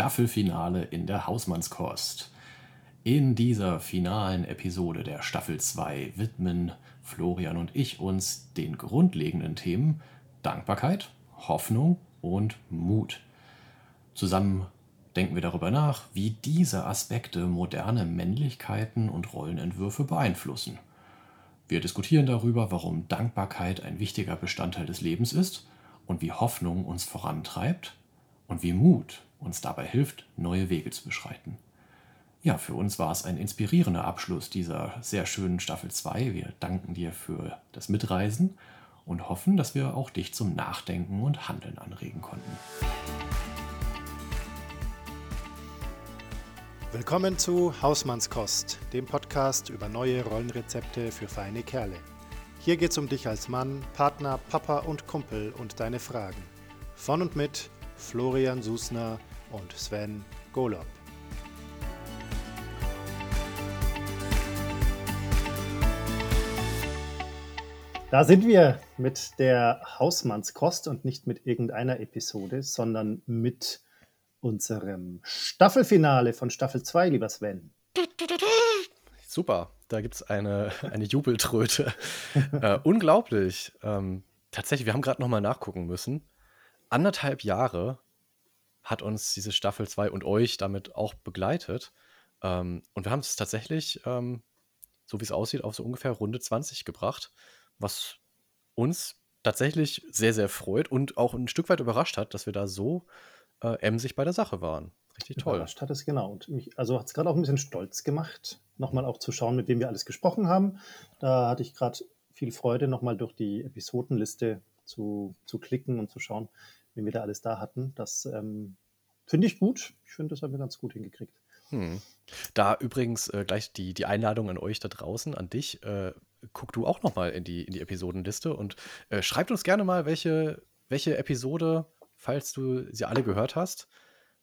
Staffelfinale in der Hausmannskost. In dieser finalen Episode der Staffel 2 widmen Florian und ich uns den grundlegenden Themen Dankbarkeit, Hoffnung und Mut. Zusammen denken wir darüber nach, wie diese Aspekte moderne Männlichkeiten und Rollenentwürfe beeinflussen. Wir diskutieren darüber, warum Dankbarkeit ein wichtiger Bestandteil des Lebens ist und wie Hoffnung uns vorantreibt und wie Mut uns dabei hilft, neue Wege zu beschreiten. Ja, für uns war es ein inspirierender Abschluss dieser sehr schönen Staffel 2. Wir danken dir für das Mitreisen und hoffen, dass wir auch dich zum Nachdenken und Handeln anregen konnten. Willkommen zu Hausmannskost, dem Podcast über neue Rollenrezepte für feine Kerle. Hier geht's um dich als Mann, Partner, Papa und Kumpel und deine Fragen. Von und mit Florian Susner und Sven Golob. Da sind wir mit der Hausmannskost und nicht mit irgendeiner Episode, sondern mit unserem Staffelfinale von Staffel 2, lieber Sven. Super, da gibt es eine, eine Jubeltröte. äh, unglaublich. Ähm, tatsächlich, wir haben gerade nochmal nachgucken müssen. Anderthalb Jahre hat uns diese Staffel 2 und euch damit auch begleitet. Ähm, und wir haben es tatsächlich, ähm, so wie es aussieht, auf so ungefähr Runde 20 gebracht, was uns tatsächlich sehr, sehr freut und auch ein Stück weit überrascht hat, dass wir da so äh, emsig bei der Sache waren. Richtig toll. Überrascht hat es genau. Und mich, also hat es gerade auch ein bisschen stolz gemacht, nochmal auch zu schauen, mit wem wir alles gesprochen haben. Da hatte ich gerade viel Freude, nochmal durch die Episodenliste zu, zu klicken und zu schauen, wen wir da alles da hatten. Das ähm, finde ich gut. Ich finde, das haben wir ganz gut hingekriegt. Hm. Da übrigens äh, gleich die, die Einladung an euch da draußen, an dich. Äh, guck du auch nochmal in die, in die Episodenliste und äh, schreibt uns gerne mal, welche, welche Episode, falls du sie alle gehört hast,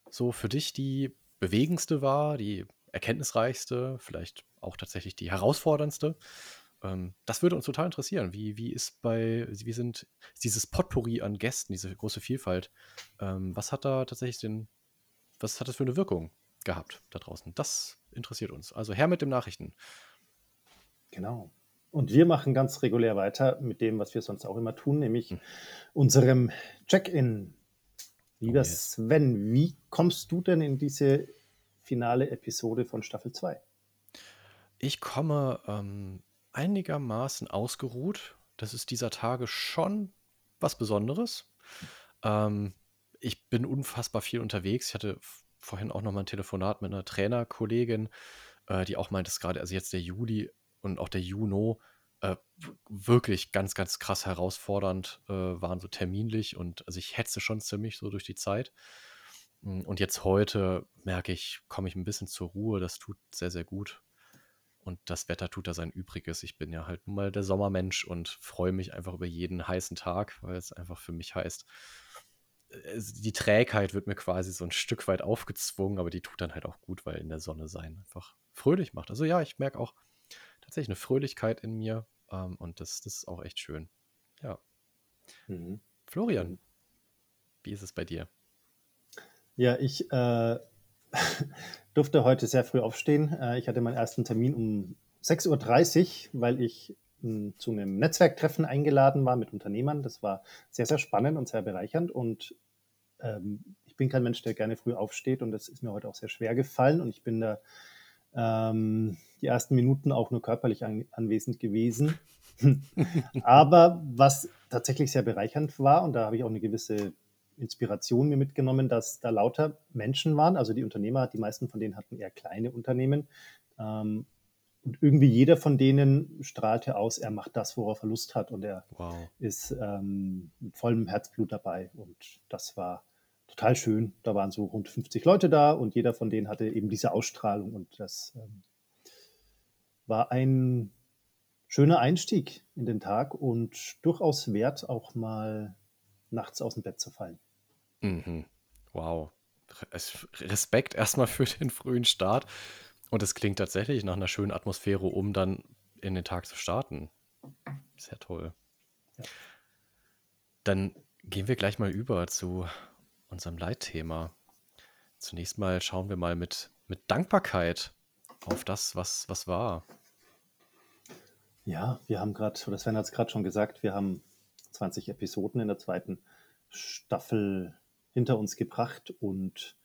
so für dich die bewegendste war, die erkenntnisreichste, vielleicht auch tatsächlich die herausforderndste. Ähm, das würde uns total interessieren. Wie, wie ist bei, wie sind dieses Potpourri an Gästen, diese große Vielfalt, ähm, was hat da tatsächlich den, was hat das für eine Wirkung gehabt da draußen? Das interessiert uns. Also her mit dem Nachrichten. Genau. Und wir machen ganz regulär weiter mit dem, was wir sonst auch immer tun, nämlich hm. unserem Check-in. Lieber oh yes. Sven, wie kommst du denn in diese finale Episode von Staffel 2? Ich komme ähm, einigermaßen ausgeruht. Das ist dieser Tage schon was Besonderes. Ähm, ich bin unfassbar viel unterwegs. Ich hatte vorhin auch noch mal ein Telefonat mit einer Trainerkollegin, äh, die auch meint, dass gerade, also jetzt der Juli und auch der Juno äh, wirklich ganz, ganz krass herausfordernd äh, waren, so terminlich. Und also ich hetze schon ziemlich so durch die Zeit. Hm, und jetzt heute merke ich, komme ich ein bisschen zur Ruhe. Das tut sehr, sehr gut. Und das Wetter tut da sein Übriges. Ich bin ja halt nun mal der Sommermensch und freue mich einfach über jeden heißen Tag, weil es einfach für mich heißt, äh, die Trägheit wird mir quasi so ein Stück weit aufgezwungen, aber die tut dann halt auch gut, weil in der Sonne sein einfach fröhlich macht. Also ja, ich merke auch tatsächlich eine Fröhlichkeit in mir ähm, und das, das ist auch echt schön. Ja. Mhm. Florian, mhm. wie ist es bei dir? Ja, ich äh, durfte heute sehr früh aufstehen. Äh, ich hatte meinen ersten Termin um 6.30 Uhr, weil ich hm, zu einem Netzwerktreffen eingeladen war mit Unternehmern. Das war sehr, sehr spannend und sehr bereichernd. Und ähm, ich bin kein Mensch, der gerne früh aufsteht und das ist mir heute auch sehr schwer gefallen. Und ich bin da ähm, die ersten Minuten auch nur körperlich an, anwesend gewesen. Aber was tatsächlich sehr bereichernd war, und da habe ich auch eine gewisse Inspiration mir mitgenommen, dass da lauter Menschen waren, also die Unternehmer, die meisten von denen hatten eher kleine Unternehmen. Ähm, und irgendwie jeder von denen strahlte aus, er macht das, worauf er Lust hat und er wow. ist ähm, mit vollem Herzblut dabei. Und das war total schön. Da waren so rund 50 Leute da und jeder von denen hatte eben diese Ausstrahlung und das ähm, war ein schöner Einstieg in den Tag und durchaus wert, auch mal nachts aus dem Bett zu fallen. Mhm. Wow. Respekt erstmal für den frühen Start. Und es klingt tatsächlich nach einer schönen Atmosphäre, um dann in den Tag zu starten. Sehr toll. Ja. Dann gehen wir gleich mal über zu unserem Leitthema. zunächst mal schauen wir mal mit, mit Dankbarkeit auf das, was, was war. Ja, wir haben gerade, oder Sven hat es gerade schon gesagt, wir haben 20 Episoden in der zweiten Staffel hinter uns gebracht und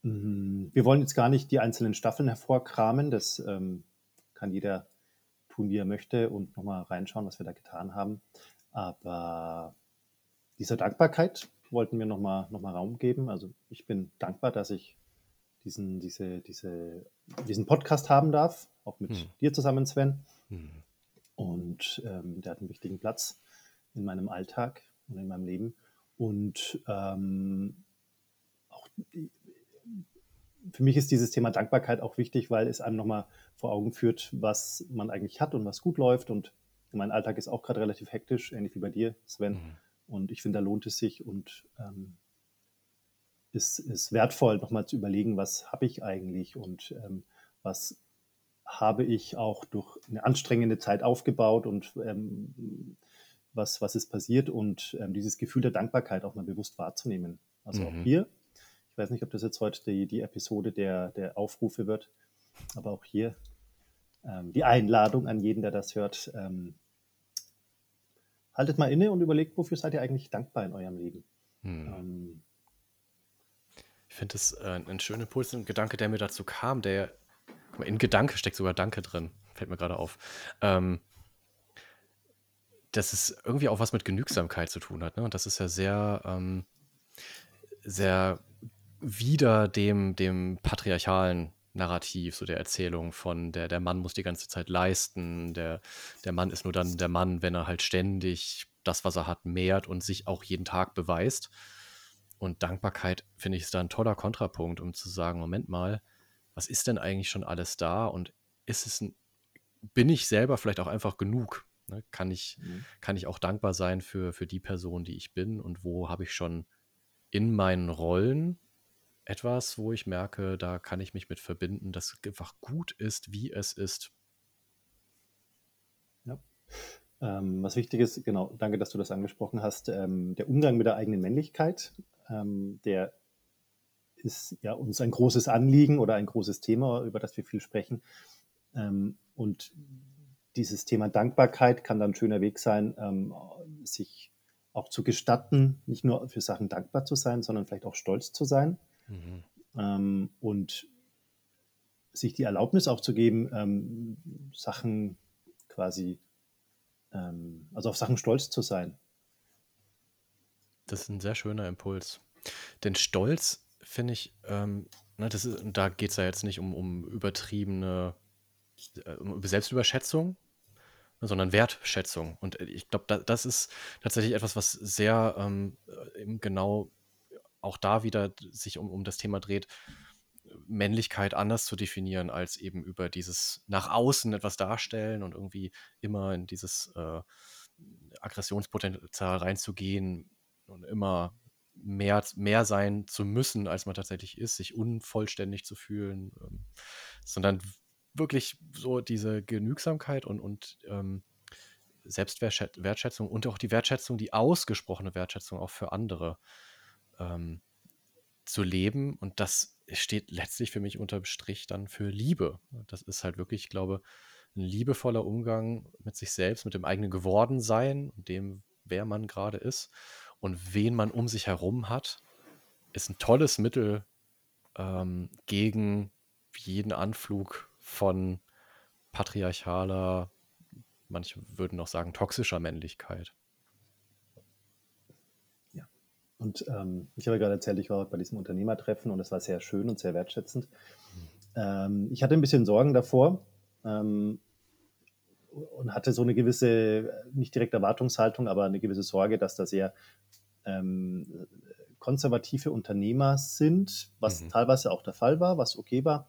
mh, mm, wir wollen jetzt gar nicht die einzelnen Staffeln hervorkramen. Das ähm, kann jeder tun, wie er möchte und nochmal reinschauen, was wir da getan haben. Aber dieser Dankbarkeit wollten wir nochmal noch mal Raum geben. Also ich bin dankbar, dass ich diesen, diese, diese, diesen Podcast haben darf, auch mit hm. dir zusammen, Sven. Hm. Und ähm, der hat einen wichtigen Platz in meinem Alltag und in meinem Leben. Und ähm, auch für mich ist dieses Thema Dankbarkeit auch wichtig, weil es einem nochmal vor Augen führt, was man eigentlich hat und was gut läuft. Und mein Alltag ist auch gerade relativ hektisch, ähnlich wie bei dir, Sven. Mhm. Und ich finde, da lohnt es sich und ähm, ist, ist wertvoll, nochmal zu überlegen, was habe ich eigentlich und ähm, was habe ich auch durch eine anstrengende Zeit aufgebaut und ähm, was, was ist passiert und ähm, dieses Gefühl der Dankbarkeit auch mal bewusst wahrzunehmen. Also mhm. auch hier, ich weiß nicht, ob das jetzt heute die, die Episode der, der Aufrufe wird, aber auch hier ähm, die Einladung an jeden, der das hört. Ähm, haltet mal inne und überlegt, wofür seid ihr eigentlich dankbar in eurem Leben. Mhm. Ich finde das äh, ein schöner Impuls, ein Gedanke, der mir dazu kam, der in Gedanke steckt sogar Danke drin, fällt mir gerade auf. Ähm, dass es irgendwie auch was mit Genügsamkeit zu tun hat. Ne? Und das ist ja sehr, ähm, sehr wider dem, dem patriarchalen Narrativ, so der Erzählung von der, der Mann muss die ganze Zeit leisten, der, der Mann ist nur dann der Mann, wenn er halt ständig das, was er hat, mehrt und sich auch jeden Tag beweist. Und Dankbarkeit, finde ich, ist da ein toller Kontrapunkt, um zu sagen, Moment mal, was ist denn eigentlich schon alles da und ist es ein, bin ich selber vielleicht auch einfach genug? Ne? Kann, ich, mhm. kann ich auch dankbar sein für, für die Person, die ich bin und wo habe ich schon in meinen Rollen etwas, wo ich merke, da kann ich mich mit verbinden, dass einfach gut ist, wie es ist. Ja. Ähm, was wichtig ist, genau, danke, dass du das angesprochen hast, ähm, der Umgang mit der eigenen Männlichkeit, ähm, der ist ja uns ein großes Anliegen oder ein großes Thema, über das wir viel sprechen. Ähm, und dieses Thema Dankbarkeit kann dann ein schöner Weg sein, ähm, sich auch zu gestatten, nicht nur für Sachen dankbar zu sein, sondern vielleicht auch stolz zu sein. Mhm. Ähm, und sich die Erlaubnis auch zu geben, ähm, Sachen quasi, ähm, also auf Sachen stolz zu sein. Das ist ein sehr schöner Impuls. Denn Stolz, finde ich, ähm, ne, das ist, da geht es ja jetzt nicht um, um übertriebene Selbstüberschätzung, sondern Wertschätzung. Und ich glaube, da, das ist tatsächlich etwas, was sehr ähm, genau auch da wieder sich um, um das Thema dreht, Männlichkeit anders zu definieren, als eben über dieses nach außen etwas darstellen und irgendwie immer in dieses äh, Aggressionspotenzial reinzugehen und immer mehr, mehr sein zu müssen, als man tatsächlich ist, sich unvollständig zu fühlen, ähm, sondern wirklich so diese Genügsamkeit und, und ähm, Selbstwertschätzung und auch die Wertschätzung, die ausgesprochene Wertschätzung auch für andere ähm, zu leben. Und das steht letztlich für mich unterm Strich dann für Liebe. Das ist halt wirklich, ich glaube, ein liebevoller Umgang mit sich selbst, mit dem eigenen Gewordensein und dem, wer man gerade ist und wen man um sich herum hat, ist ein tolles Mittel ähm, gegen jeden Anflug von patriarchaler, manche würden noch sagen toxischer Männlichkeit. Und ähm, ich habe gerade erzählt, ich war bei diesem Unternehmertreffen und es war sehr schön und sehr wertschätzend. Ähm, ich hatte ein bisschen Sorgen davor ähm, und hatte so eine gewisse, nicht direkt Erwartungshaltung, aber eine gewisse Sorge, dass da sehr ähm, konservative Unternehmer sind, was mhm. teilweise auch der Fall war, was okay war.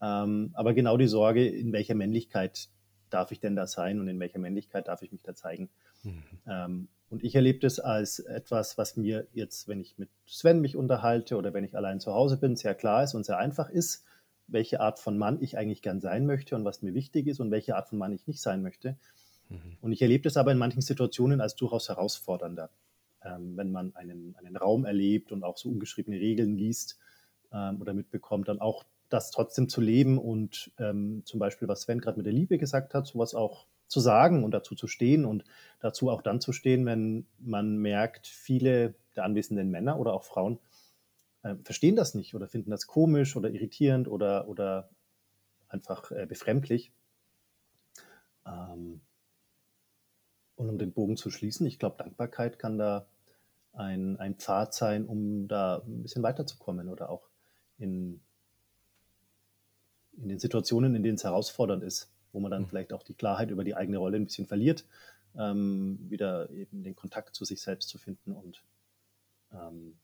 Ähm, aber genau die Sorge, in welcher Männlichkeit darf ich denn da sein und in welcher Männlichkeit darf ich mich da zeigen. Mhm. Ähm, und ich erlebe das als etwas, was mir jetzt, wenn ich mit Sven mich unterhalte oder wenn ich allein zu Hause bin, sehr klar ist und sehr einfach ist, welche Art von Mann ich eigentlich gern sein möchte und was mir wichtig ist und welche Art von Mann ich nicht sein möchte. Mhm. Und ich erlebe das aber in manchen Situationen als durchaus herausfordernder, ähm, wenn man einen, einen Raum erlebt und auch so ungeschriebene Regeln liest, ähm, oder mitbekommt, dann auch das trotzdem zu leben und ähm, zum Beispiel, was Sven gerade mit der Liebe gesagt hat, sowas auch zu sagen und dazu zu stehen und dazu auch dann zu stehen, wenn man merkt, viele der anwesenden Männer oder auch Frauen äh, verstehen das nicht oder finden das komisch oder irritierend oder, oder einfach äh, befremdlich. Ähm, und um den Bogen zu schließen, ich glaube, Dankbarkeit kann da ein, ein Pfad sein, um da ein bisschen weiterzukommen oder auch in, in den Situationen, in denen es herausfordernd ist, wo man dann mhm. vielleicht auch die Klarheit über die eigene Rolle ein bisschen verliert, ähm, wieder eben den Kontakt zu sich selbst zu finden und ähm,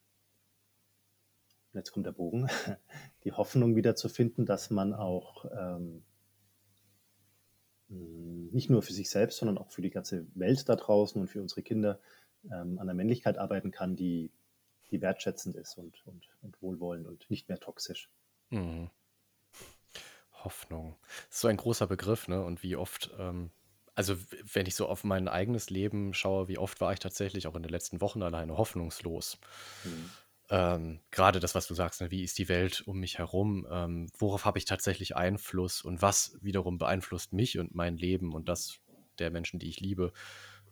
jetzt kommt der Bogen, die Hoffnung wieder zu finden, dass man auch ähm, nicht nur für sich selbst, sondern auch für die ganze Welt da draußen und für unsere Kinder ähm, an der Männlichkeit arbeiten kann, die, die wertschätzend ist und, und, und wohlwollend und nicht mehr toxisch. Mhm. Hoffnung. Das ist so ein großer Begriff, ne? Und wie oft, ähm, also wenn ich so auf mein eigenes Leben schaue, wie oft war ich tatsächlich auch in den letzten Wochen alleine hoffnungslos. Mhm. Ähm, gerade das, was du sagst, ne? wie ist die Welt um mich herum? Ähm, worauf habe ich tatsächlich Einfluss und was wiederum beeinflusst mich und mein Leben und das der Menschen, die ich liebe,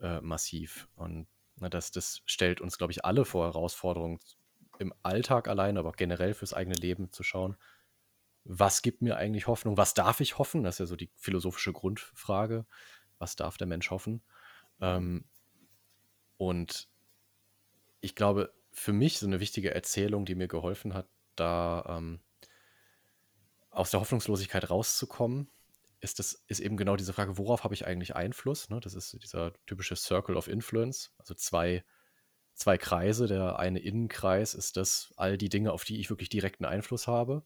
äh, massiv. Und ne, das, das stellt uns, glaube ich, alle vor Herausforderungen im Alltag allein, aber auch generell fürs eigene Leben zu schauen, was gibt mir eigentlich Hoffnung? Was darf ich hoffen? Das ist ja so die philosophische Grundfrage. Was darf der Mensch hoffen? Ähm, und ich glaube, für mich so eine wichtige Erzählung, die mir geholfen hat, da ähm, aus der Hoffnungslosigkeit rauszukommen, ist, das, ist eben genau diese Frage, worauf habe ich eigentlich Einfluss? Ne? Das ist dieser typische Circle of Influence, also zwei, zwei Kreise. Der eine Innenkreis ist das, all die Dinge, auf die ich wirklich direkten Einfluss habe.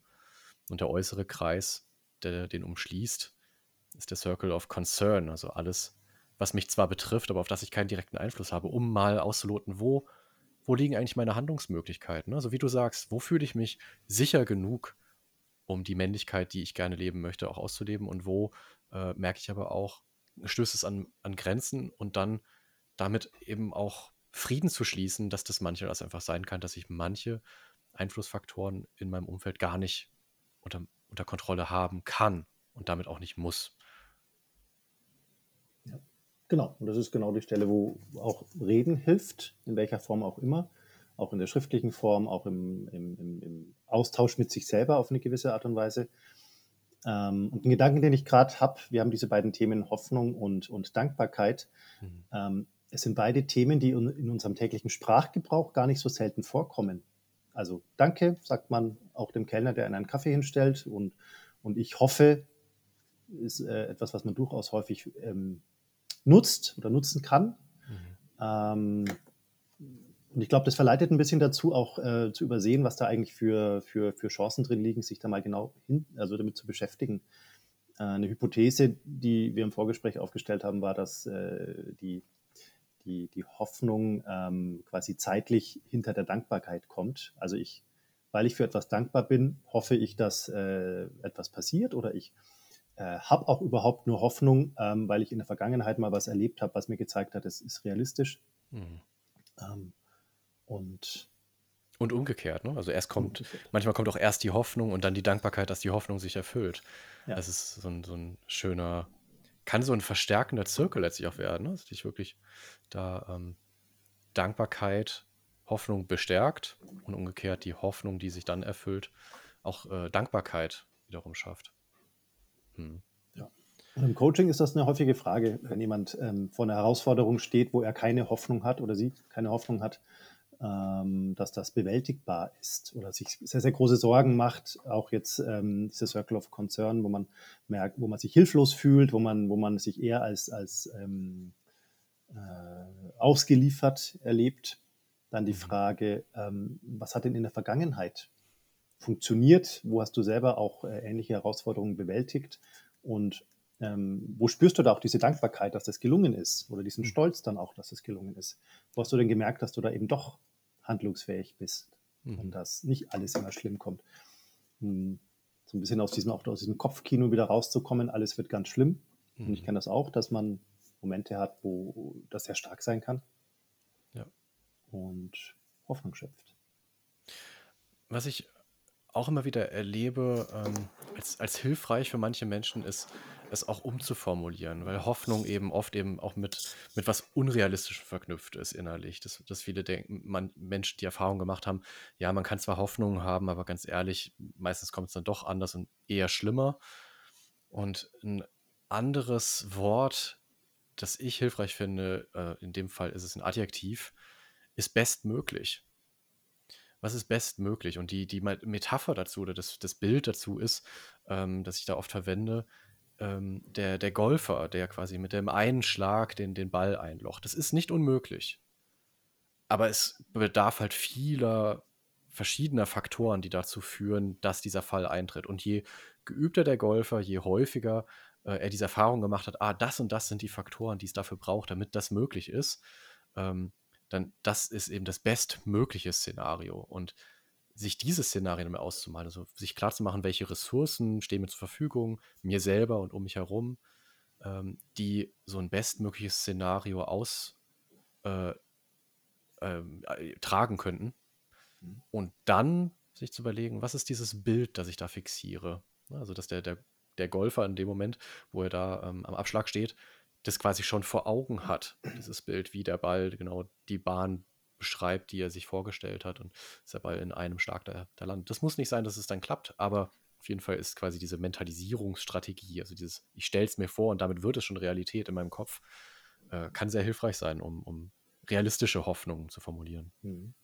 Und der äußere Kreis, der den umschließt, ist der Circle of Concern, also alles, was mich zwar betrifft, aber auf das ich keinen direkten Einfluss habe, um mal auszuloten, wo, wo liegen eigentlich meine Handlungsmöglichkeiten. Also wie du sagst, wo fühle ich mich sicher genug, um die Männlichkeit, die ich gerne leben möchte, auch auszuleben und wo äh, merke ich aber auch, stößt es an, an Grenzen und dann damit eben auch Frieden zu schließen, dass das manchmal das einfach sein kann, dass ich manche Einflussfaktoren in meinem Umfeld gar nicht unter, unter Kontrolle haben kann und damit auch nicht muss. Ja, genau. Und das ist genau die Stelle, wo auch Reden hilft, in welcher Form auch immer, auch in der schriftlichen Form, auch im, im, im, im Austausch mit sich selber auf eine gewisse Art und Weise. Ähm, und ein Gedanken, den ich gerade habe, wir haben diese beiden Themen Hoffnung und, und Dankbarkeit. Mhm. Ähm, es sind beide Themen, die in unserem täglichen Sprachgebrauch gar nicht so selten vorkommen. Also danke, sagt man auch dem Kellner, der einen Kaffee hinstellt. Und, und ich hoffe, ist äh, etwas, was man durchaus häufig ähm, nutzt oder nutzen kann. Mhm. Ähm, und ich glaube, das verleitet ein bisschen dazu, auch äh, zu übersehen, was da eigentlich für, für, für Chancen drin liegen, sich da mal genau hin, also damit zu beschäftigen. Äh, eine Hypothese, die wir im Vorgespräch aufgestellt haben, war, dass äh, die die, die Hoffnung ähm, quasi zeitlich hinter der Dankbarkeit kommt. Also ich, weil ich für etwas dankbar bin, hoffe ich, dass äh, etwas passiert oder ich äh, habe auch überhaupt nur Hoffnung, ähm, weil ich in der Vergangenheit mal was erlebt habe, was mir gezeigt hat, es ist realistisch. Mhm. Ähm, und und umgekehrt, ne? Also erst kommt, umgekehrt. manchmal kommt auch erst die Hoffnung und dann die Dankbarkeit, dass die Hoffnung sich erfüllt. Ja. Das ist so ein, so ein schöner, kann so ein verstärkender Zirkel letztlich auch werden, ne? dass dich wirklich da ähm, Dankbarkeit Hoffnung bestärkt und umgekehrt die Hoffnung, die sich dann erfüllt, auch äh, Dankbarkeit wiederum schafft. Hm. Ja. Und im Coaching ist das eine häufige Frage, wenn jemand ähm, vor einer Herausforderung steht, wo er keine Hoffnung hat oder sie keine Hoffnung hat, dass das bewältigbar ist oder sich sehr, sehr große Sorgen macht. Auch jetzt ähm, dieser Circle of Concern, wo man merkt, wo man sich hilflos fühlt, wo man, wo man sich eher als, als ähm, äh, ausgeliefert erlebt. Dann die mhm. Frage, ähm, was hat denn in der Vergangenheit funktioniert? Wo hast du selber auch äh, ähnliche Herausforderungen bewältigt? Und ähm, wo spürst du da auch diese Dankbarkeit, dass das gelungen ist? Oder diesen mhm. Stolz dann auch, dass es das gelungen ist? Wo hast du denn gemerkt, dass du da eben doch handlungsfähig bist mhm. und dass nicht alles immer schlimm kommt? Hm, so ein bisschen aus diesem, auch aus diesem Kopfkino wieder rauszukommen, alles wird ganz schlimm. Mhm. Und ich mhm. kenne das auch, dass man Momente hat, wo das sehr stark sein kann. Ja. Und Hoffnung schöpft. Was ich auch immer wieder erlebe, ähm, als, als hilfreich für manche Menschen ist, es auch umzuformulieren, weil Hoffnung eben oft eben auch mit, mit was Unrealistischem verknüpft ist innerlich. Dass, dass viele denken, man, Menschen die Erfahrung gemacht haben, ja, man kann zwar Hoffnung haben, aber ganz ehrlich, meistens kommt es dann doch anders und eher schlimmer. Und ein anderes Wort, das ich hilfreich finde, äh, in dem Fall ist es ein Adjektiv, ist bestmöglich was ist bestmöglich? Und die, die Metapher dazu oder das, das Bild dazu ist, ähm, das ich da oft verwende, ähm, der, der Golfer, der quasi mit dem einen Schlag den, den Ball einlocht. Das ist nicht unmöglich. Aber es bedarf halt vieler verschiedener Faktoren, die dazu führen, dass dieser Fall eintritt. Und je geübter der Golfer, je häufiger äh, er diese Erfahrung gemacht hat, ah, das und das sind die Faktoren, die es dafür braucht, damit das möglich ist, ähm, dann das ist eben das bestmögliche Szenario. Und sich dieses Szenario mal auszumalen, also sich klarzumachen, welche Ressourcen stehen mir zur Verfügung, mir selber und um mich herum, ähm, die so ein bestmögliches Szenario aus äh, ähm, äh, tragen könnten. Mhm. Und dann sich zu überlegen, was ist dieses Bild, das ich da fixiere? Also, dass der, der, der Golfer in dem Moment, wo er da ähm, am Abschlag steht, das quasi schon vor Augen hat, dieses Bild, wie der Ball genau die Bahn beschreibt, die er sich vorgestellt hat und dass der Ball in einem Schlag da, da landet. Das muss nicht sein, dass es dann klappt, aber auf jeden Fall ist quasi diese Mentalisierungsstrategie, also dieses, ich stelle es mir vor und damit wird es schon Realität in meinem Kopf, äh, kann sehr hilfreich sein, um, um realistische Hoffnungen zu formulieren. Mhm.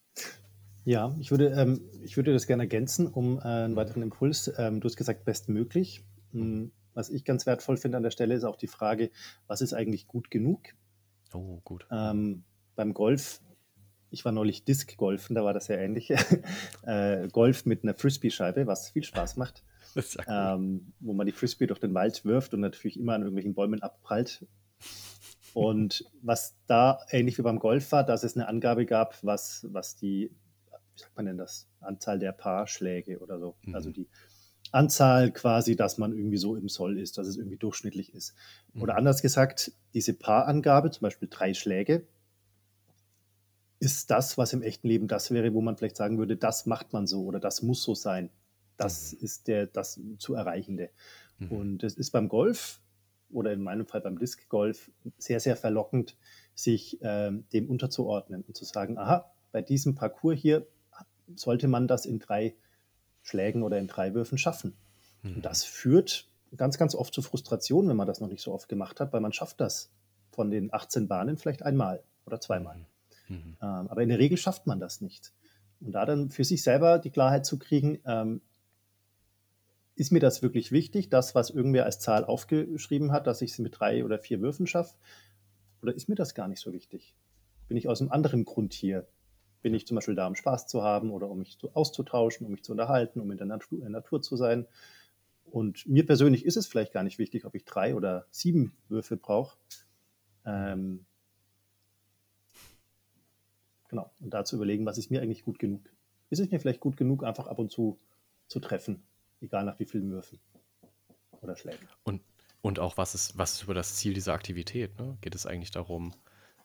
Ja, ich würde, ähm, ich würde das gerne ergänzen, um äh, einen weiteren Impuls. Ähm, du hast gesagt, bestmöglich. Mhm. Was ich ganz wertvoll finde an der Stelle ist auch die Frage, was ist eigentlich gut genug? Oh, gut. Ähm, beim Golf, ich war neulich Disc-Golfen, da war das ja ähnlich. äh, Golf mit einer Frisbee-Scheibe, was viel Spaß macht. Ähm, wo man die Frisbee durch den Wald wirft und natürlich immer an irgendwelchen Bäumen abprallt. Und was da ähnlich wie beim Golf war, dass es eine Angabe gab, was, was die, wie sagt man denn das, Anzahl der Paarschläge oder so, mhm. also die Anzahl quasi, dass man irgendwie so im Soll ist, dass es irgendwie durchschnittlich ist. Oder mhm. anders gesagt, diese Paarangabe, zum Beispiel drei Schläge, ist das, was im echten Leben das wäre, wo man vielleicht sagen würde, das macht man so oder das muss so sein. Das mhm. ist der, das zu Erreichende. Mhm. Und es ist beim Golf oder in meinem Fall beim Disc Golf sehr, sehr verlockend, sich äh, dem unterzuordnen und zu sagen, aha, bei diesem Parcours hier sollte man das in drei Schlägen oder in drei Würfen schaffen. Mhm. Und das führt ganz, ganz oft zu Frustration, wenn man das noch nicht so oft gemacht hat, weil man schafft das von den 18 Bahnen vielleicht einmal oder zweimal. Mhm. mhm. Ähm, aber in der Regel schafft man das nicht. Und da dann für sich selber die Klarheit zu kriegen, ähm, ist mir das wirklich wichtig, das, was irgendwer als Zahl aufgeschrieben hat, dass ich es mit drei oder vier Würfen schaffe? Oder ist mir das gar nicht so wichtig? Bin ich aus einem anderen Grund hier? Bin ich zum Beispiel da, um Spaß zu haben oder um mich zu, auszutauschen, um mich zu unterhalten, um in der Natur, in der Natur zu sein. Und mir persönlich ist es vielleicht gar nicht wichtig, ob ich drei oder sieben Würfe brauche. Ähm, genau, und da zu überlegen, was ist mir eigentlich gut genug. Ist es mir vielleicht gut genug, einfach ab und zu zu treffen, egal nach wie vielen Würfen oder Schlägen. Und, und auch, was ist, was ist über das Ziel dieser Aktivität? Ne? Geht es eigentlich darum,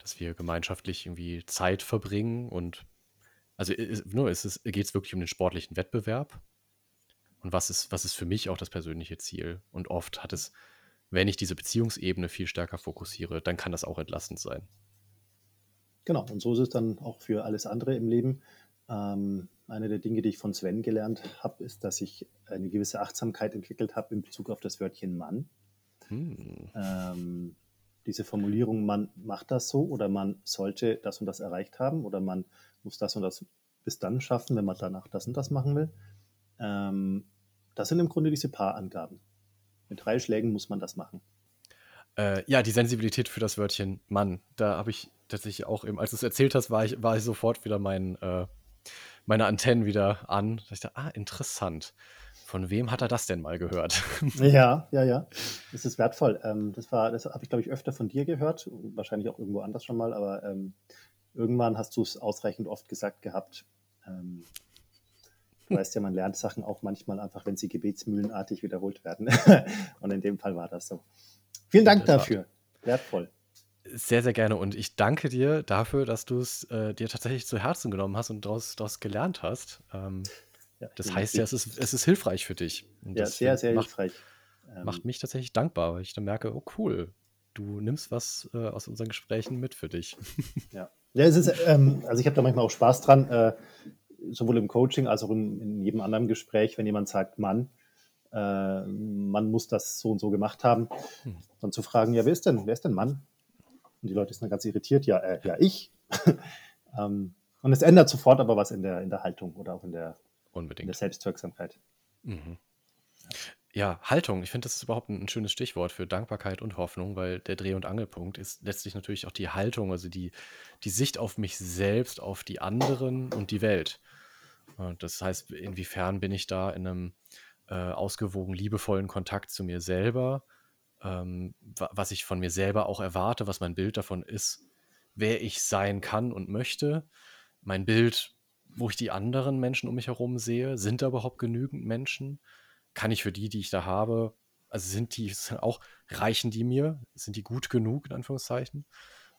dass wir gemeinschaftlich irgendwie Zeit verbringen und also nur ist es geht es wirklich um den sportlichen Wettbewerb und was ist was ist für mich auch das persönliche Ziel und oft hat es wenn ich diese Beziehungsebene viel stärker fokussiere, dann kann das auch entlastend sein. Genau, und so ist es dann auch für alles andere im Leben. Ähm, eine der Dinge, die ich von Sven gelernt habe, ist, dass ich eine gewisse Achtsamkeit entwickelt habe in Bezug auf das Wörtchen Mann. Hm. Ähm, diese Formulierung, man macht das so oder man sollte das und das erreicht haben oder man muss das und das bis dann schaffen, wenn man danach das und das machen will. Ähm, das sind im Grunde diese Paarangaben. Mit drei Schlägen muss man das machen. Äh, ja, die Sensibilität für das Wörtchen Mann, da habe ich tatsächlich auch eben, als du es erzählt hast, war ich, war ich sofort wieder mein, äh, meine Antennen wieder an. Da ich dachte, ah, interessant. Von wem hat er das denn mal gehört? Ja, ja, ja. Das ist wertvoll. Ähm, das das habe ich, glaube ich, öfter von dir gehört, wahrscheinlich auch irgendwo anders schon mal, aber ähm, irgendwann hast du es ausreichend oft gesagt gehabt. Ähm, du weißt ja, man lernt Sachen auch manchmal einfach, wenn sie gebetsmühlenartig wiederholt werden. Und in dem Fall war das so. Vielen Dank dafür. Wertvoll. Sehr, sehr gerne. Und ich danke dir dafür, dass du es äh, dir tatsächlich zu Herzen genommen hast und daraus, daraus gelernt hast. Ähm, Ja, das heißt ja, es ist, es ist hilfreich für dich. Und ja, sehr, sehr macht, hilfreich. Macht ähm. mich tatsächlich dankbar, weil ich dann merke, oh cool, du nimmst was äh, aus unseren Gesprächen mit für dich. Ja, ja es ist, ähm, also ich habe da manchmal auch Spaß dran, äh, sowohl im Coaching als auch in, in, jedem anderen Gespräch, wenn jemand sagt, Mann, äh, man muss das so und so gemacht haben, hm. dann zu fragen, ja, wer ist denn, wer ist denn Mann? Und die Leute sind dann ganz irritiert, ja, äh, ja, ich. ähm, und es ändert sofort aber was in der, in der Haltung oder auch in der, Unbedingt. In der Selbstwirksamkeit. Mhm. Ja, Haltung. Ich finde, das ist überhaupt ein, ein schönes Stichwort für Dankbarkeit und Hoffnung, weil der Dreh- und Angelpunkt ist letztlich natürlich auch die Haltung, also die, die Sicht auf mich selbst, auf die anderen und die Welt. Und das heißt, inwiefern bin ich da in einem äh, ausgewogen, liebevollen Kontakt zu mir selber, ähm, was ich von mir selber auch erwarte, was mein Bild davon ist, wer ich sein kann und möchte. Mein Bild, wo ich die anderen Menschen um mich herum sehe, sind da überhaupt genügend Menschen? kann ich für die, die ich da habe, also sind die auch, reichen die mir? Sind die gut genug, in Anführungszeichen?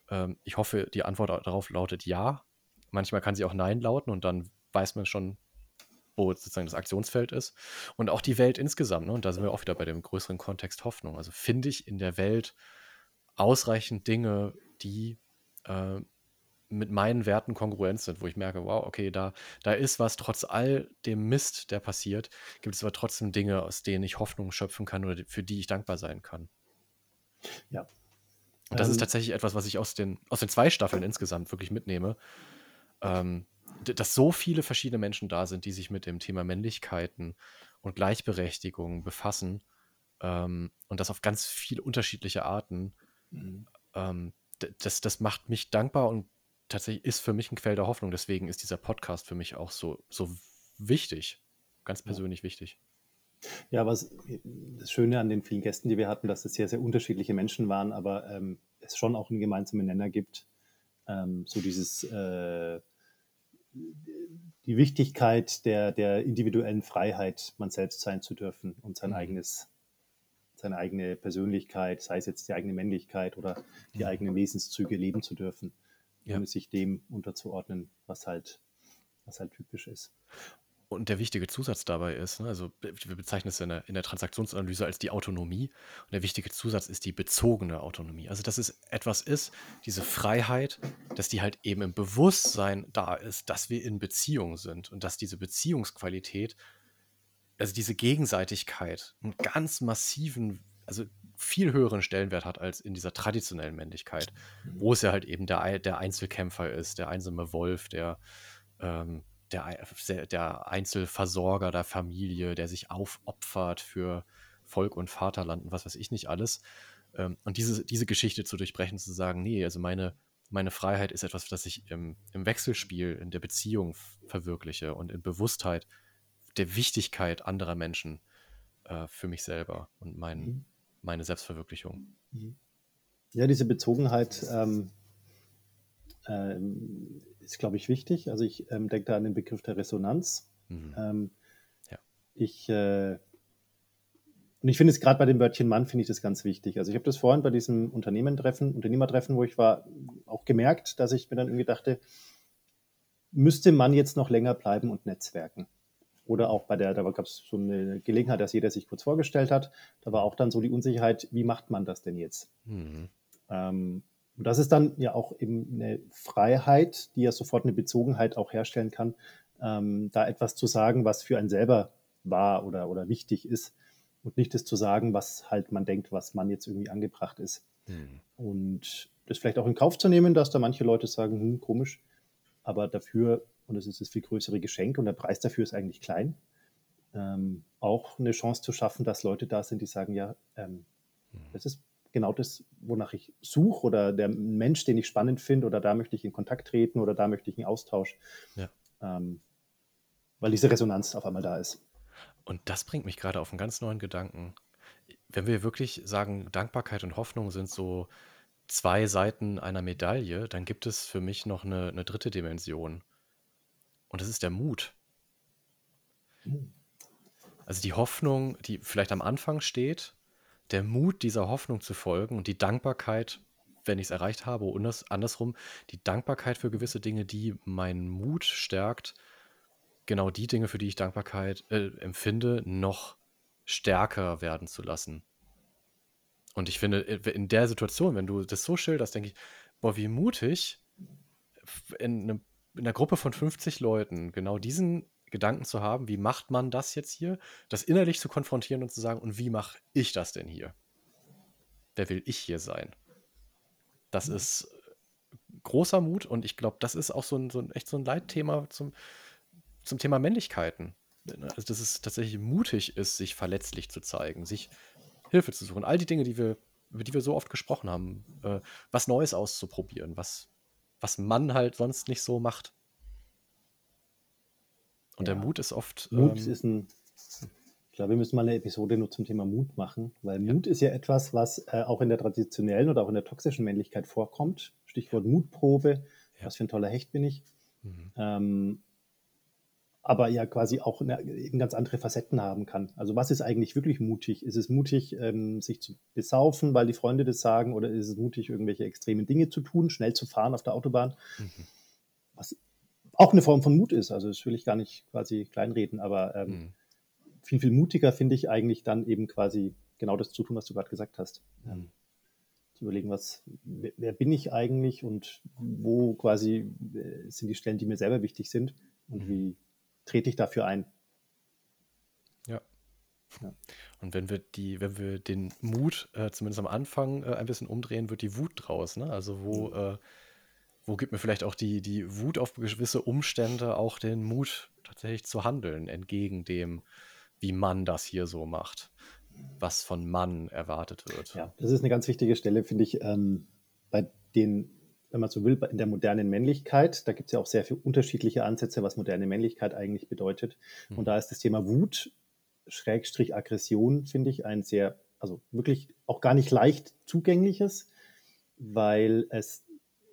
Ähm, ich hoffe, die Antwort darauf lautet ja. Manchmal kann sie auch Nein lauten und dann weiß man schon, wo sozusagen das Aktionsfeld ist. Und auch die Welt insgesamt, ne? und da sind wir auch wieder bei dem größeren Kontext Hoffnung. Also finde ich in der Welt ausreichend Dinge, die äh, mit meinen Werten kongruent sind, wo ich merke, wow, okay, da, da ist was, trotz all dem Mist, der passiert, gibt es aber trotzdem Dinge, aus denen ich Hoffnung schöpfen kann oder für die ich dankbar sein kann. Ja. Und das ähm, ist tatsächlich etwas, was ich aus den, aus den zwei Staffeln insgesamt wirklich mitnehme. Ähm, dass so viele verschiedene Menschen da sind, die sich mit dem Thema Männlichkeiten und Gleichberechtigung befassen ähm, und das auf ganz viele unterschiedliche Arten. Mhm. Ähm, das, das macht mich dankbar und tatsächlich ist für mich ein Quell der Hoffnung. Deswegen ist dieser Podcast für mich auch so, so wichtig, ganz persönlich ja. wichtig. Ja, was das Schöne an den vielen Gästen, die wir hatten, dass es sehr, sehr unterschiedliche Menschen waren, aber ähm, es schon auch einen gemeinsamen Nenner gibt. Ähm, so dieses äh, die Wichtigkeit der, der individuellen Freiheit, man selbst sein zu dürfen und sein mhm. eigenes, seine eigene Persönlichkeit, sei es jetzt die eigene Männlichkeit oder die mhm. eigenen Wesenszüge leben zu dürfen ja. ohne sich dem unterzuordnen, was halt, was halt typisch ist. Und der wichtige Zusatz dabei ist, ne, also wir bezeichnen es in der, in der, Transaktionsanalyse als die Autonomie. Und der wichtige Zusatz ist die bezogene Autonomie. Also, dass es etwas ist, diese Freiheit, dass die halt eben im Bewusstsein da ist, dass wir in Beziehung sind und dass diese Beziehungsqualität, also diese Gegenseitigkeit, einen ganz massiven, also viel höheren Stellenwert hat als in dieser traditionellen Männlichkeit, wo es ja halt eben der, der Einzelkämpfer ist, der einsame Wolf, der, ähm, der, der Einzelversorger der Familie, der sich aufopfert für Volk und Vaterland und was weiß ich nicht alles. Ähm, und diese, diese Geschichte zu durchbrechen, zu sagen, nee, also meine, meine Freiheit ist etwas, das ich im, im Wechselspiel, in der Beziehung verwirkliche und in Bewusstheit der Wichtigkeit anderer Menschen äh, für mich selber und meinen, mhm meine Selbstverwirklichung. Mhm. Ja, diese Bezogenheit ähm, ähm, ist, glaube ich, wichtig. Also ich ähm, denke da an den Begriff der Resonanz. Mhm. Ähm, ja. Ich äh, und ich finde es gerade bei dem Wörtchen Mann finde ich das ganz wichtig. Also ich habe das vorhin bei diesem Unternehmertreffen, Unternehmertreffen, wo ich war, auch gemerkt, dass ich mir dann irgendwie dachte, müsste man jetzt noch länger bleiben und netzwerken? Oder auch bei der, da gab es so eine Gelegenheit, dass jeder sich kurz vorgestellt hat. Da war auch dann so die Unsicherheit, wie macht man das denn jetzt? Mhm. Ähm, und das ist dann ja auch eben eine Freiheit, die ja sofort eine Bezogenheit auch herstellen kann, ähm, da etwas zu sagen, was für einen selber wahr oder, oder wichtig ist und nicht das zu sagen, was halt man denkt, was man jetzt irgendwie angebracht ist. Mhm. Und das vielleicht auch in Kauf zu nehmen, dass da manche Leute sagen, hm, komisch, aber dafür und das ist das viel größere Geschenk und der Preis dafür ist eigentlich klein. Ähm, auch eine Chance zu schaffen, dass Leute da sind, die sagen, ja, ähm, mhm. das ist genau das, wonach ich suche oder der Mensch, den ich spannend finde oder da möchte ich in Kontakt treten oder da möchte ich einen Austausch, ja. ähm, weil diese Resonanz auf einmal da ist. Und das bringt mich gerade auf einen ganz neuen Gedanken. Wenn wir wirklich sagen, Dankbarkeit und Hoffnung sind so zwei Seiten einer Medaille, dann gibt es für mich noch eine, eine dritte Dimension. Und das ist der Mut. Also die Hoffnung, die vielleicht am Anfang steht, der Mut dieser Hoffnung zu folgen und die Dankbarkeit, wenn ich es erreicht habe, und andersrum, die Dankbarkeit für gewisse Dinge, die meinen Mut stärkt, genau die Dinge, für die ich Dankbarkeit äh, empfinde, noch stärker werden zu lassen. Und ich finde, äh, in der Situation, wenn du das so schilderst, denke ich, boah, wie mutig, in, eine, in einer Gruppe von 50 Leuten genau diesen Gedanken zu haben, wie macht man das jetzt hier, das innerlich zu konfrontieren und zu sagen, und wie mache ich das denn hier? Wer will ich hier sein? Das mhm. ist großer Mut und ich glaube, das ist auch so ein, so ein echt so ein Leitthema zum, zum Thema Männlichkeiten. Also, dass es tatsächlich mutig ist, sich verletzlich zu zeigen, sich Hilfe zu suchen. All die Dinge, die wir, über die wir so oft gesprochen haben, äh, was Neues auszuprobieren, was, was man halt sonst nicht so macht. Und ja. der Mut ist oft. Mut ähm, ist ein. Ich glaube, wir müssen mal eine Episode nur zum Thema Mut machen, weil ja. Mut ist ja etwas, was äh, auch in der traditionellen oder auch in der toxischen Männlichkeit vorkommt. Stichwort Mutprobe. Ja. Was für ein toller Hecht bin ich. Mhm. Ähm, aber ja quasi auch eine, eben ganz andere Facetten haben kann. Also was ist eigentlich wirklich mutig? Ist es mutig, ähm, sich zu besaufen, weil die Freunde das sagen, oder ist es mutig, irgendwelche extremen Dinge zu tun, schnell zu fahren auf der Autobahn? Mhm. Was auch eine Form von Mut ist. Also das will ich gar nicht quasi kleinreden, aber ähm, mhm. viel, viel mutiger finde ich eigentlich dann eben quasi genau das zu tun, was du gerade gesagt hast. Mhm. Ähm, zu überlegen, was, wer, wer, bin ich eigentlich und wo quasi äh, sind die Stellen, die mir selber wichtig sind und mhm. wie trete ich dafür ein. Ja. ja. Und wenn wir die, wenn wir den Mut äh, zumindest am Anfang äh, ein bisschen umdrehen, wird die Wut draus. Ne? Also wo, mhm. äh, wo gibt mir vielleicht auch die, die Wut auf gewisse Umstände auch den Mut tatsächlich zu handeln, entgegen dem, wie man das hier so macht, was von Mann erwartet wird. Ja, das ist eine ganz wichtige Stelle, finde ich, ähm, bei den wenn man so will, in der modernen Männlichkeit. Da gibt es ja auch sehr viele unterschiedliche Ansätze, was moderne Männlichkeit eigentlich bedeutet. Mhm. Und da ist das Thema Wut, Schrägstrich Aggression, finde ich, ein sehr, also wirklich auch gar nicht leicht zugängliches, weil es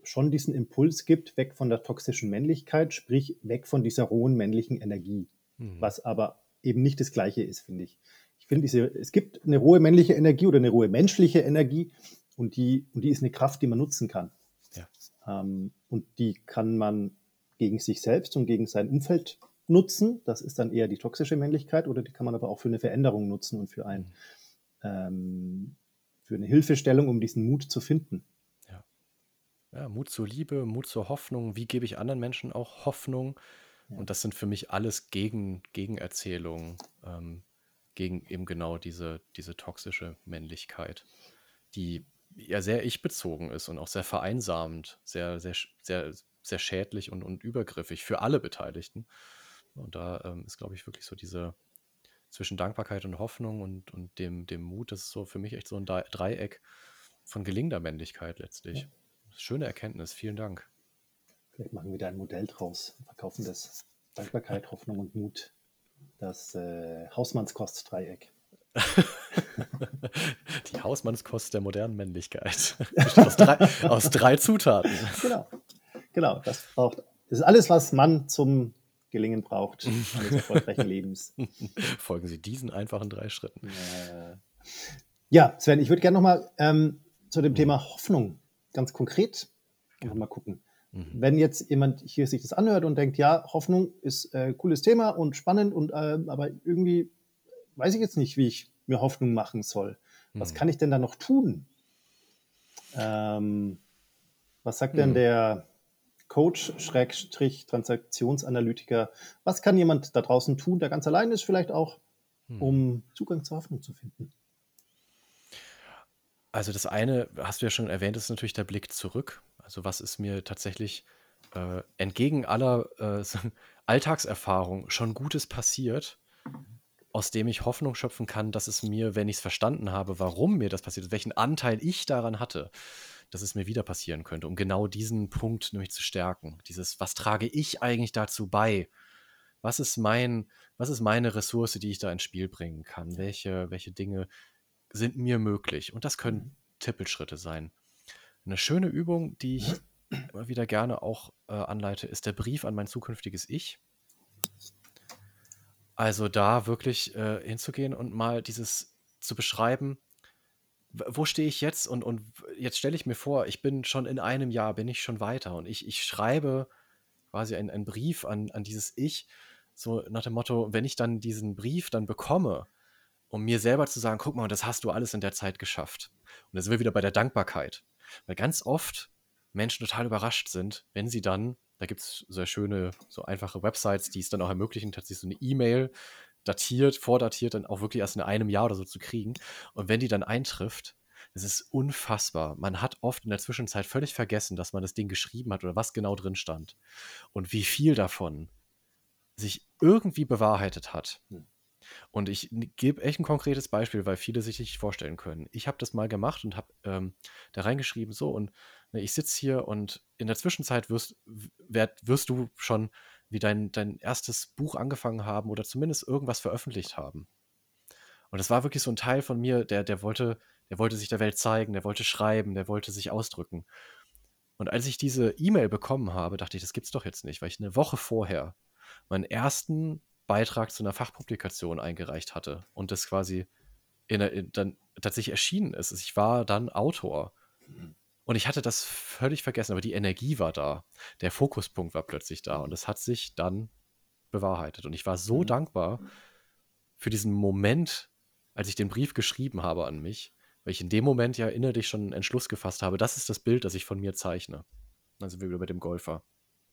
schon diesen Impuls gibt, weg von der toxischen Männlichkeit, sprich weg von dieser rohen männlichen Energie, mhm. was aber eben nicht das Gleiche ist, finde ich. Ich finde, es gibt eine rohe männliche Energie oder eine rohe menschliche Energie und die, und die ist eine Kraft, die man nutzen kann. Ähm, und die kann man gegen sich selbst und gegen sein Umfeld nutzen. Das ist dann eher die toxische Männlichkeit oder die kann man aber auch für eine Veränderung nutzen und für, ein, mhm. ähm, für eine Hilfestellung, um diesen Mut zu finden. Ja. ja, Mut zur Liebe, Mut zur Hoffnung. Wie gebe ich anderen Menschen auch Hoffnung? Ja. Und das sind für mich alles Gegen, Gegenerzählungen ähm, gegen eben genau diese, diese toxische Männlichkeit, die ja sehr ich-bezogen ist und auch sehr vereinsamend, sehr, sehr, sehr, sehr schädlich und, und übergriffig für alle Beteiligten. Und da ähm, ist, glaube ich, wirklich so diese zwischen Dankbarkeit und Hoffnung und, und dem, dem Mut, das ist so für mich echt so ein Dreieck von gelingender Männlichkeit letztlich. Ja. Schöne Erkenntnis, vielen Dank. Vielleicht machen wir da ein Modell draus, verkaufen das. Dankbarkeit, Hoffnung und Mut. Das äh, Hausmannskost-Dreieck. Die Hausmannskost der modernen Männlichkeit. aus, drei, aus drei Zutaten. Genau. Genau. Das braucht. Das ist alles, was man zum Gelingen braucht eines erfolgreichen Lebens. Folgen Sie diesen einfachen drei Schritten. Ja, Sven, ich würde gerne nochmal ähm, zu dem mhm. Thema Hoffnung ganz konkret ja. mal gucken. Mhm. Wenn jetzt jemand hier sich das anhört und denkt, ja, Hoffnung ist ein äh, cooles Thema und spannend und äh, aber irgendwie weiß ich jetzt nicht, wie ich mir Hoffnung machen soll. Was hm. kann ich denn da noch tun? Ähm, was sagt hm. denn der Coach, Schrägstrich, Transaktionsanalytiker? Was kann jemand da draußen tun, der ganz allein ist, vielleicht auch, hm. um Zugang zur Hoffnung zu finden? Also das eine, hast du ja schon erwähnt, ist natürlich der Blick zurück. Also was ist mir tatsächlich äh, entgegen aller äh, Alltagserfahrung schon Gutes passiert aus dem ich Hoffnung schöpfen kann, dass es mir, wenn ich es verstanden habe, warum mir das passiert ist, welchen Anteil ich daran hatte, dass es mir wieder passieren könnte, um genau diesen Punkt nämlich zu stärken. Dieses, was trage ich eigentlich dazu bei? Was ist mein, was ist meine Ressource, die ich da ins Spiel bringen kann? Welche, welche Dinge sind mir möglich? Und das können mhm. Tippelschritte sein. Eine schöne Übung, die ich immer wieder gerne auch äh, anleite, ist der Brief an mein zukünftiges Ich. Also da wirklich äh, hinzugehen und mal dieses zu beschreiben, wo stehe ich jetzt? Und, und jetzt stelle ich mir vor, ich bin schon in einem Jahr, bin ich schon weiter und ich, ich schreibe quasi einen, einen Brief an, an dieses Ich, so nach dem Motto, wenn ich dann diesen Brief dann bekomme, um mir selber zu sagen, guck mal, das hast du alles in der Zeit geschafft. Und da sind wir wieder bei der Dankbarkeit. Weil ganz oft Menschen total überrascht sind, wenn sie dann, da gibt es sehr schöne, so einfache Websites, die es dann auch ermöglichen, tatsächlich so eine E-Mail datiert, vordatiert, dann auch wirklich erst in einem Jahr oder so zu kriegen. Und wenn die dann eintrifft, es ist unfassbar. Man hat oft in der Zwischenzeit völlig vergessen, dass man das Ding geschrieben hat oder was genau drin stand. Und wie viel davon sich irgendwie bewahrheitet hat. Hm. Und ich gebe echt ein konkretes Beispiel, weil viele sich nicht vorstellen können. Ich habe das mal gemacht und habe ähm, da reingeschrieben, so, und ich sitze hier und in der Zwischenzeit wirst, werd, wirst du schon wie dein, dein erstes Buch angefangen haben oder zumindest irgendwas veröffentlicht haben. Und das war wirklich so ein Teil von mir, der, der wollte, der wollte sich der Welt zeigen, der wollte schreiben, der wollte sich ausdrücken. Und als ich diese E-Mail bekommen habe, dachte ich, das gibt's doch jetzt nicht, weil ich eine Woche vorher meinen ersten Beitrag zu einer Fachpublikation eingereicht hatte und das quasi in, in, dann tatsächlich erschienen ist. Ich war dann Autor. Und ich hatte das völlig vergessen, aber die Energie war da. Der Fokuspunkt war plötzlich da und es hat sich dann bewahrheitet. Und ich war so mhm. dankbar für diesen Moment, als ich den Brief geschrieben habe an mich, weil ich in dem Moment ja innerlich schon einen Entschluss gefasst habe, das ist das Bild, das ich von mir zeichne. Also wie bei dem Golfer.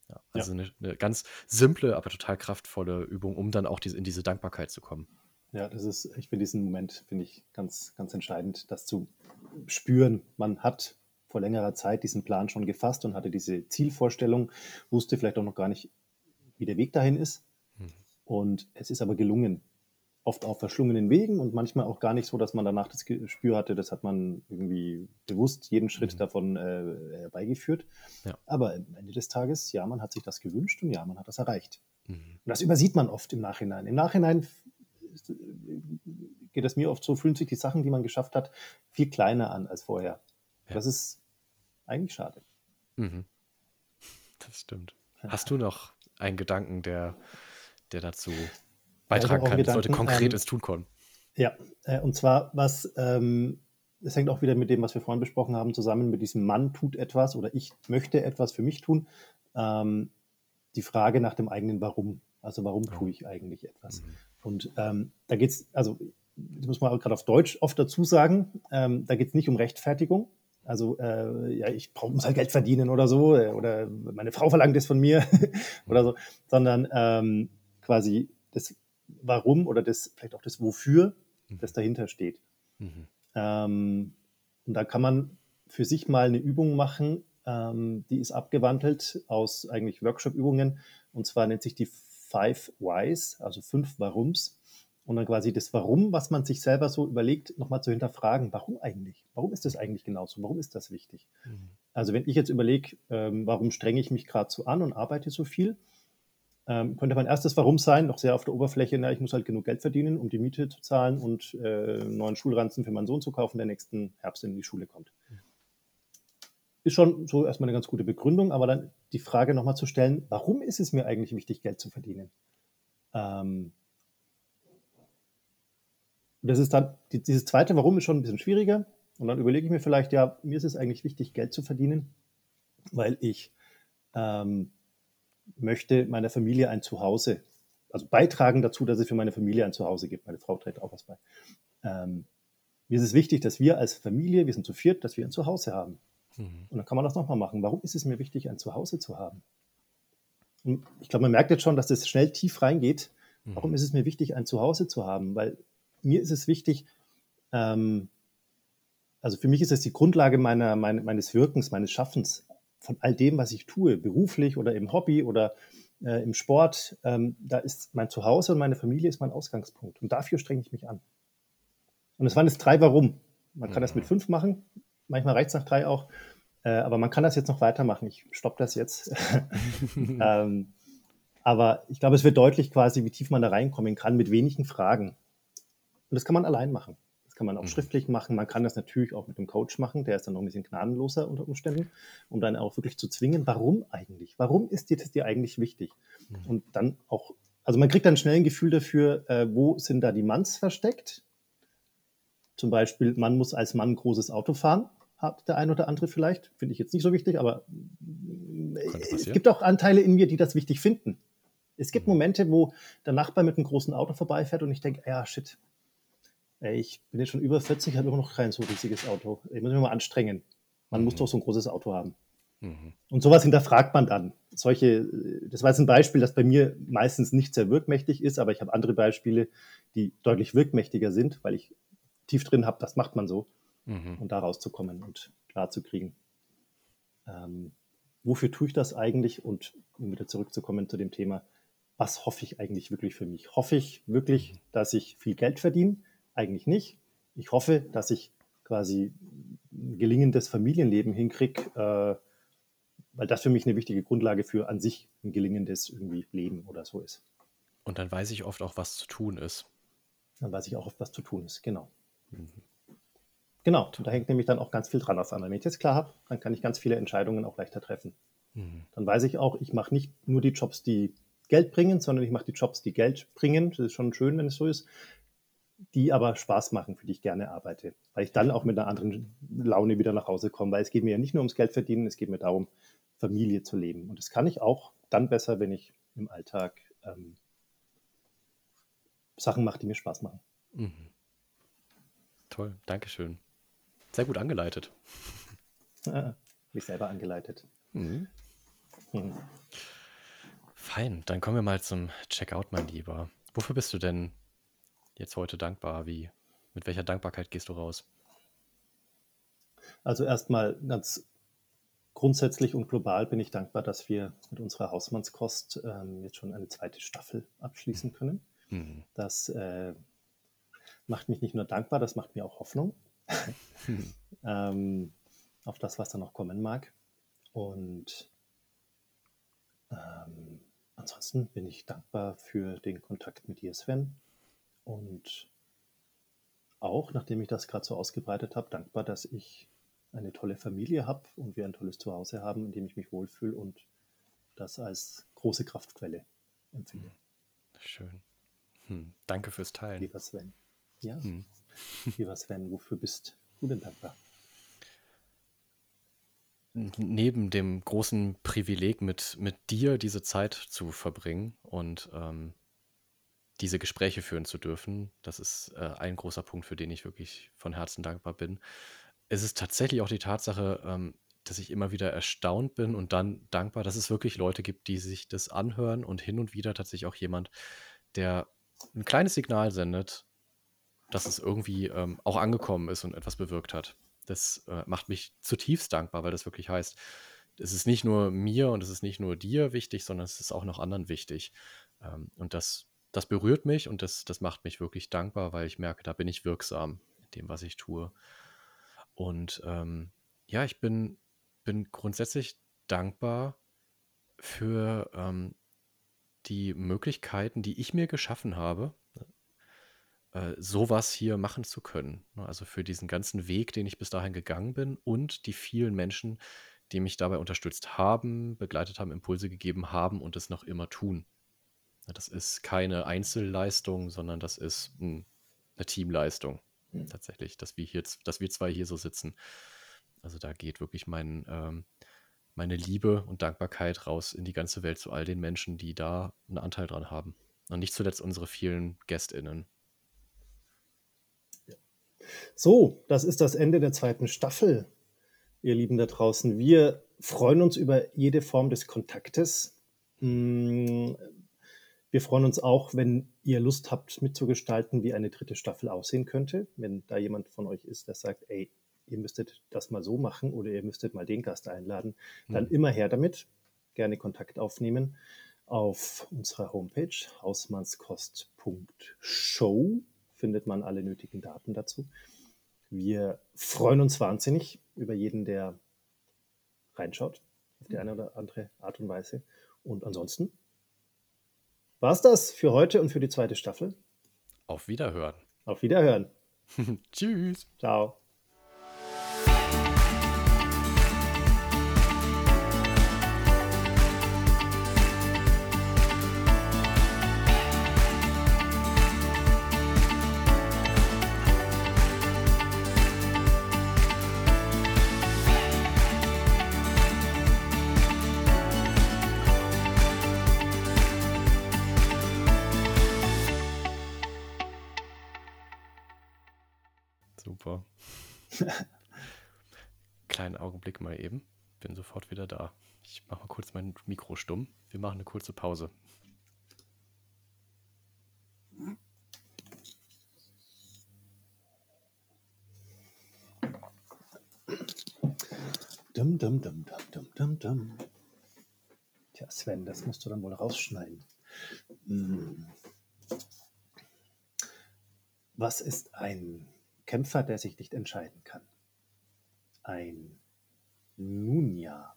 Ja, also ja. Eine, eine, ganz simple, aber total kraftvolle Übung, um dann auch diese, in diese Dankbarkeit zu kommen. Ja, das ist, ich finde diesen Moment, finde ich ganz, ganz entscheidend, das zu spüren. Man hat vor längerer Zeit diesen Plan schon gefasst und hatte diese Zielvorstellung, wusste vielleicht auch noch gar nicht, wie der Weg dahin ist. Hm. Und es ist aber gelungen oft auf verschlungenen Wegen und manchmal auch gar nicht so, dass man danach das Gespür hatte, das hat man irgendwie bewusst jeden Schritt mhm. davon äh, herbeigeführt. Ja. Aber am Ende des Tages, ja, man hat sich das gewünscht und ja, man hat das erreicht. Mhm. Und das übersieht man oft im Nachhinein. Im Nachhinein geht es mir oft so, fühlen sich die Sachen, die man geschafft hat, viel kleiner an als vorher. Ja. Das ist eigentlich schade. Mhm. Das stimmt. Hast du noch einen Gedanken, der, der dazu beitragen kann, Gedanken, sollte konkret ähm, ins Tun kommen. Ja, äh, und zwar, was, ähm, das hängt auch wieder mit dem, was wir vorhin besprochen haben, zusammen mit diesem Mann tut etwas oder ich möchte etwas für mich tun. Ähm, die Frage nach dem eigenen Warum. Also warum tue ich eigentlich etwas? Mhm. Und ähm, da geht es, also das muss man gerade auf Deutsch oft dazu sagen, ähm, da geht es nicht um Rechtfertigung. Also äh, ja, ich brauche muss halt Geld verdienen oder so, äh, oder meine Frau verlangt es von mir oder so, sondern ähm, quasi das Warum oder das, vielleicht auch das Wofür, mhm. das dahinter steht. Mhm. Ähm, und da kann man für sich mal eine Übung machen, ähm, die ist abgewandelt aus eigentlich Workshop-Übungen. Und zwar nennt sich die Five Whys, also fünf Warums. Und dann quasi das Warum, was man sich selber so überlegt, nochmal zu hinterfragen. Warum eigentlich? Warum ist das eigentlich genauso? Warum ist das wichtig? Mhm. Also wenn ich jetzt überlege, ähm, warum strenge ich mich gerade so an und arbeite so viel, ähm, könnte mein erstes Warum sein, noch sehr auf der Oberfläche, na, ich muss halt genug Geld verdienen, um die Miete zu zahlen und äh, neuen Schulranzen für meinen Sohn zu kaufen, der nächsten Herbst in die Schule kommt. Ist schon so erstmal eine ganz gute Begründung, aber dann die Frage nochmal zu stellen, warum ist es mir eigentlich wichtig, Geld zu verdienen? Ähm, das ist dann, die, dieses zweite Warum ist schon ein bisschen schwieriger. Und dann überlege ich mir vielleicht, ja, mir ist es eigentlich wichtig, Geld zu verdienen, weil ich ähm, möchte meiner Familie ein Zuhause, also beitragen dazu, dass es für meine Familie ein Zuhause gibt. Meine Frau trägt auch was bei. Ähm, mir ist es wichtig, dass wir als Familie, wir sind zu viert, dass wir ein Zuhause haben. Mhm. Und dann kann man das nochmal machen. Warum ist es mir wichtig, ein Zuhause zu haben? Und ich glaube, man merkt jetzt schon, dass das schnell tief reingeht. Mhm. Warum ist es mir wichtig, ein Zuhause zu haben? Weil mir ist es wichtig, ähm, also für mich ist es die Grundlage meiner, meine, meines Wirkens, meines Schaffens von all dem, was ich tue, beruflich oder im Hobby oder äh, im Sport, ähm, da ist mein Zuhause und meine Familie ist mein Ausgangspunkt. Und dafür strenge ich mich an. Und es waren jetzt drei Warum. Man kann das mit fünf machen, manchmal reicht es nach drei auch, äh, aber man kann das jetzt noch weitermachen. Ich stoppe das jetzt. ähm, aber ich glaube, es wird deutlich quasi, wie tief man da reinkommen kann mit wenigen Fragen. Und das kann man allein machen kann man auch mhm. schriftlich machen. Man kann das natürlich auch mit einem Coach machen, der ist dann noch ein bisschen gnadenloser unter Umständen, um dann auch wirklich zu zwingen, warum eigentlich? Warum ist dir das dir eigentlich wichtig? Mhm. Und dann auch, also man kriegt dann schnell ein Gefühl dafür, äh, wo sind da die Manns versteckt? Zum Beispiel, man muss als Mann ein großes Auto fahren, hat der ein oder andere vielleicht. Finde ich jetzt nicht so wichtig, aber es gibt auch Anteile in mir, die das wichtig finden Es gibt Momente, wo der Nachbar mit einem großen Auto vorbeifährt und ich denke, ja, shit, ey, ich bin jetzt schon über 40, habe immer noch kein so riesiges Auto. Ich muss mich mal anstrengen. Man mhm. muss doch so ein großes Auto haben. Mhm. Und sowas hinterfragt man dann. Solche, das war jetzt ein Beispiel, das bei mir meistens nicht sehr wirkmächtig ist, aber ich habe andere Beispiele, die deutlich wirkmächtiger sind, weil ich tief drin habe, das macht man so, mhm. um da rauszukommen und klar zu kriegen. Ähm, wofür tue ich das eigentlich? Und um wieder zurückzukommen zu dem Thema, was hoffe ich eigentlich wirklich für mich? Hoffe ich wirklich, dass ich viel Geld verdiene? Eigentlich nicht. Ich hoffe, dass ich quasi ein gelingendes Familienleben hinkriege, äh, weil das für mich eine wichtige Grundlage für an sich ein gelingendes irgendwie Leben oder so ist. Und dann weiß ich oft auch, was zu tun ist. Dann weiß ich auch oft, was zu tun ist, genau. Mhm. Genau, da hängt nämlich dann auch ganz viel dran aus an. Wenn ich das klar habe, dann kann ich ganz viele Entscheidungen auch leichter treffen. Mhm. Dann weiß ich auch, ich mache nicht nur die Jobs, die Geld bringen, sondern ich mache die Jobs, die Geld bringen. Das ist schon schön, wenn es so ist. Die aber Spaß machen, für die ich gerne arbeite. Weil ich dann auch mit einer anderen Laune wieder nach Hause komme. Weil es geht mir ja nicht nur ums Geld verdienen, es geht mir darum, Familie zu leben. Und das kann ich auch dann besser, wenn ich im Alltag ähm, Sachen mache, die mir Spaß machen. Mhm. Toll, Dankeschön. Sehr gut angeleitet. mich selber angeleitet. Mhm. Mhm. Fein, dann kommen wir mal zum Checkout, mein Lieber. Wofür bist du denn jetzt heute dankbar? Wie, mit welcher Dankbarkeit gehst du raus? Also erstmal ganz grundsätzlich und global bin ich dankbar, dass wir mit unserer Hausmannskost ähm, jetzt schon eine zweite Staffel abschließen können. Mhm. Das äh, macht mich nicht nur dankbar, das macht mir auch Hoffnung ähm, auf das, was da noch kommen mag. Und ähm, ansonsten bin ich dankbar für den Kontakt mit dir, Sven. Und auch, nachdem ich das gerade so ausgebreitet habe, dankbar, dass ich eine tolle Familie habe und wir ein tolles Zuhause haben, in dem ich mich wohlfühle und das als große Kraftquelle empfinde. Schön. Hm, danke fürs Teilen. Lieber Sven. Ja. Hm. Lieber Sven, wofür bist du denn dankbar? Neben dem großen Privileg, mit, mit dir diese Zeit zu verbringen und ähm, diese Gespräche führen zu dürfen, das ist äh, ein großer Punkt, für den ich wirklich von Herzen dankbar bin. Es ist tatsächlich auch die Tatsache, ähm, dass ich immer wieder erstaunt bin und dann dankbar, dass es wirklich Leute gibt, die sich das anhören und hin und wieder tatsächlich auch jemand, der ein kleines Signal sendet, dass es irgendwie ähm, auch angekommen ist und etwas bewirkt hat. Das äh, macht mich zutiefst dankbar, weil das wirklich heißt, es ist nicht nur mir und es ist nicht nur dir wichtig, sondern es ist auch noch anderen wichtig. Ähm, und das, das berührt mich und das, das macht mich wirklich dankbar, weil ich merke, da bin ich wirksam in dem, was ich tue. Und ähm, ja, ich bin, bin grundsätzlich dankbar für ähm, die Möglichkeiten, die ich mir geschaffen habe, äh, sowas hier machen zu können. Ne? Also für diesen ganzen Weg, den ich bis dahin gegangen bin und die vielen Menschen, die mich dabei unterstützt haben, begleitet haben, Impulse gegeben haben und es noch immer tun. Das ist keine Einzelleistung, sondern das ist hm, eine Teamleistung mhm. tatsächlich, dass wir hier, dass wir zwei hier so sitzen. Also da geht wirklich mein, ähm, meine Liebe und Dankbarkeit raus in die ganze Welt zu all den Menschen, die da einen Anteil dran haben. Und nicht zuletzt unsere vielen GästInnen, so, das ist das Ende der zweiten Staffel, ihr Lieben da draußen. Wir freuen uns über jede Form des Kontaktes. Mm, wir freuen uns auch, wenn ihr Lust habt, mitzugestalten, wie eine dritte Staffel aussehen könnte. Wenn da jemand von euch ist, der sagt, ey, ihr müsstet das mal so machen oder ihr müsstet mal den Gast einladen, dann mhm. immer her damit. Gerne Kontakt aufnehmen auf unserer Homepage hausmannskost.show findet man alle nötigen Daten dazu. Wir freuen uns wahnsinnig über jeden, der reinschaut, auf die eine oder andere Art und Weise. Und ansonsten war es das für heute und für die zweite Staffel. Auf Wiederhören. Auf Wiederhören. Tschüss. Ciao. Kleinen Augenblick mal eben. Bin sofort wieder da. Ich mache mal kurz mein Mikro stumm. Wir machen eine kurze Pause. Dum, dum, dum, dum, dum, dum, dum. Tja, Sven, das musst du dann wohl rausschneiden. Hm. Was ist ein Kämpfer, der sich nicht entscheiden kann? Ein Nunja.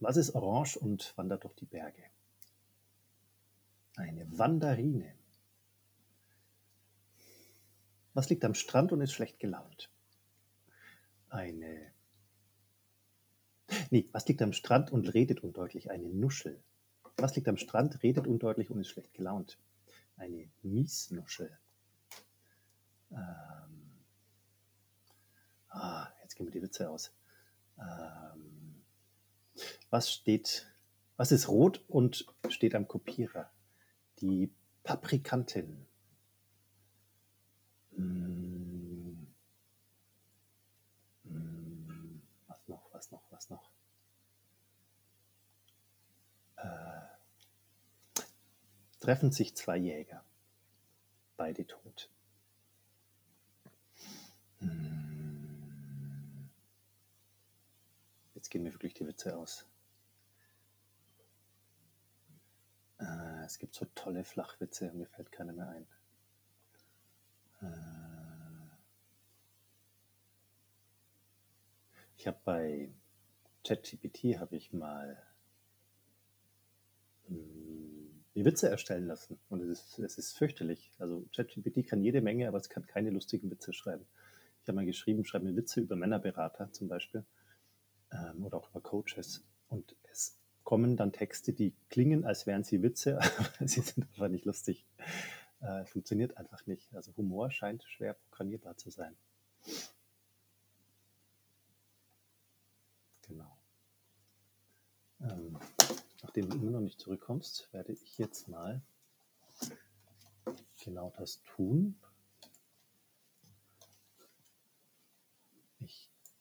Was ist orange und wandert durch die Berge? Eine Wanderine. Was liegt am Strand und ist schlecht gelaunt? Eine. Nee, was liegt am Strand und redet undeutlich? Eine Nuschel. Was liegt am Strand, redet undeutlich und ist schlecht gelaunt? Eine Miesnuschel. Ähm. Ah, jetzt gehen wir die Witze aus. Ähm. Was steht, was ist rot und steht am Kopierer? Die Paprikantin. Hm. Hm. Was noch, was noch, was noch? Äh. Treffen sich zwei Jäger. Beide tot. Hm. Jetzt gehen mir wirklich die Witze aus. Äh, es gibt so tolle Flachwitze, mir fällt keiner mehr ein. Äh, ich habe bei ChatGPT habe ich mal die Witze erstellen lassen und es ist, es ist fürchterlich. Also ChatGPT kann jede Menge, aber es kann keine lustigen Witze schreiben. Ich habe mal geschrieben, schreib mir Witze über Männerberater zum Beispiel ähm, oder auch über Coaches und es kommen dann Texte, die klingen, als wären sie Witze, aber sie sind einfach nicht lustig. Äh, funktioniert einfach nicht. Also Humor scheint schwer programmierbar zu sein. Genau. Ähm, nachdem du immer noch nicht zurückkommst, werde ich jetzt mal genau das tun.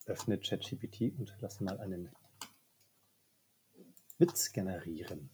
Öffne ChatGPT und lasse mal einen Witz generieren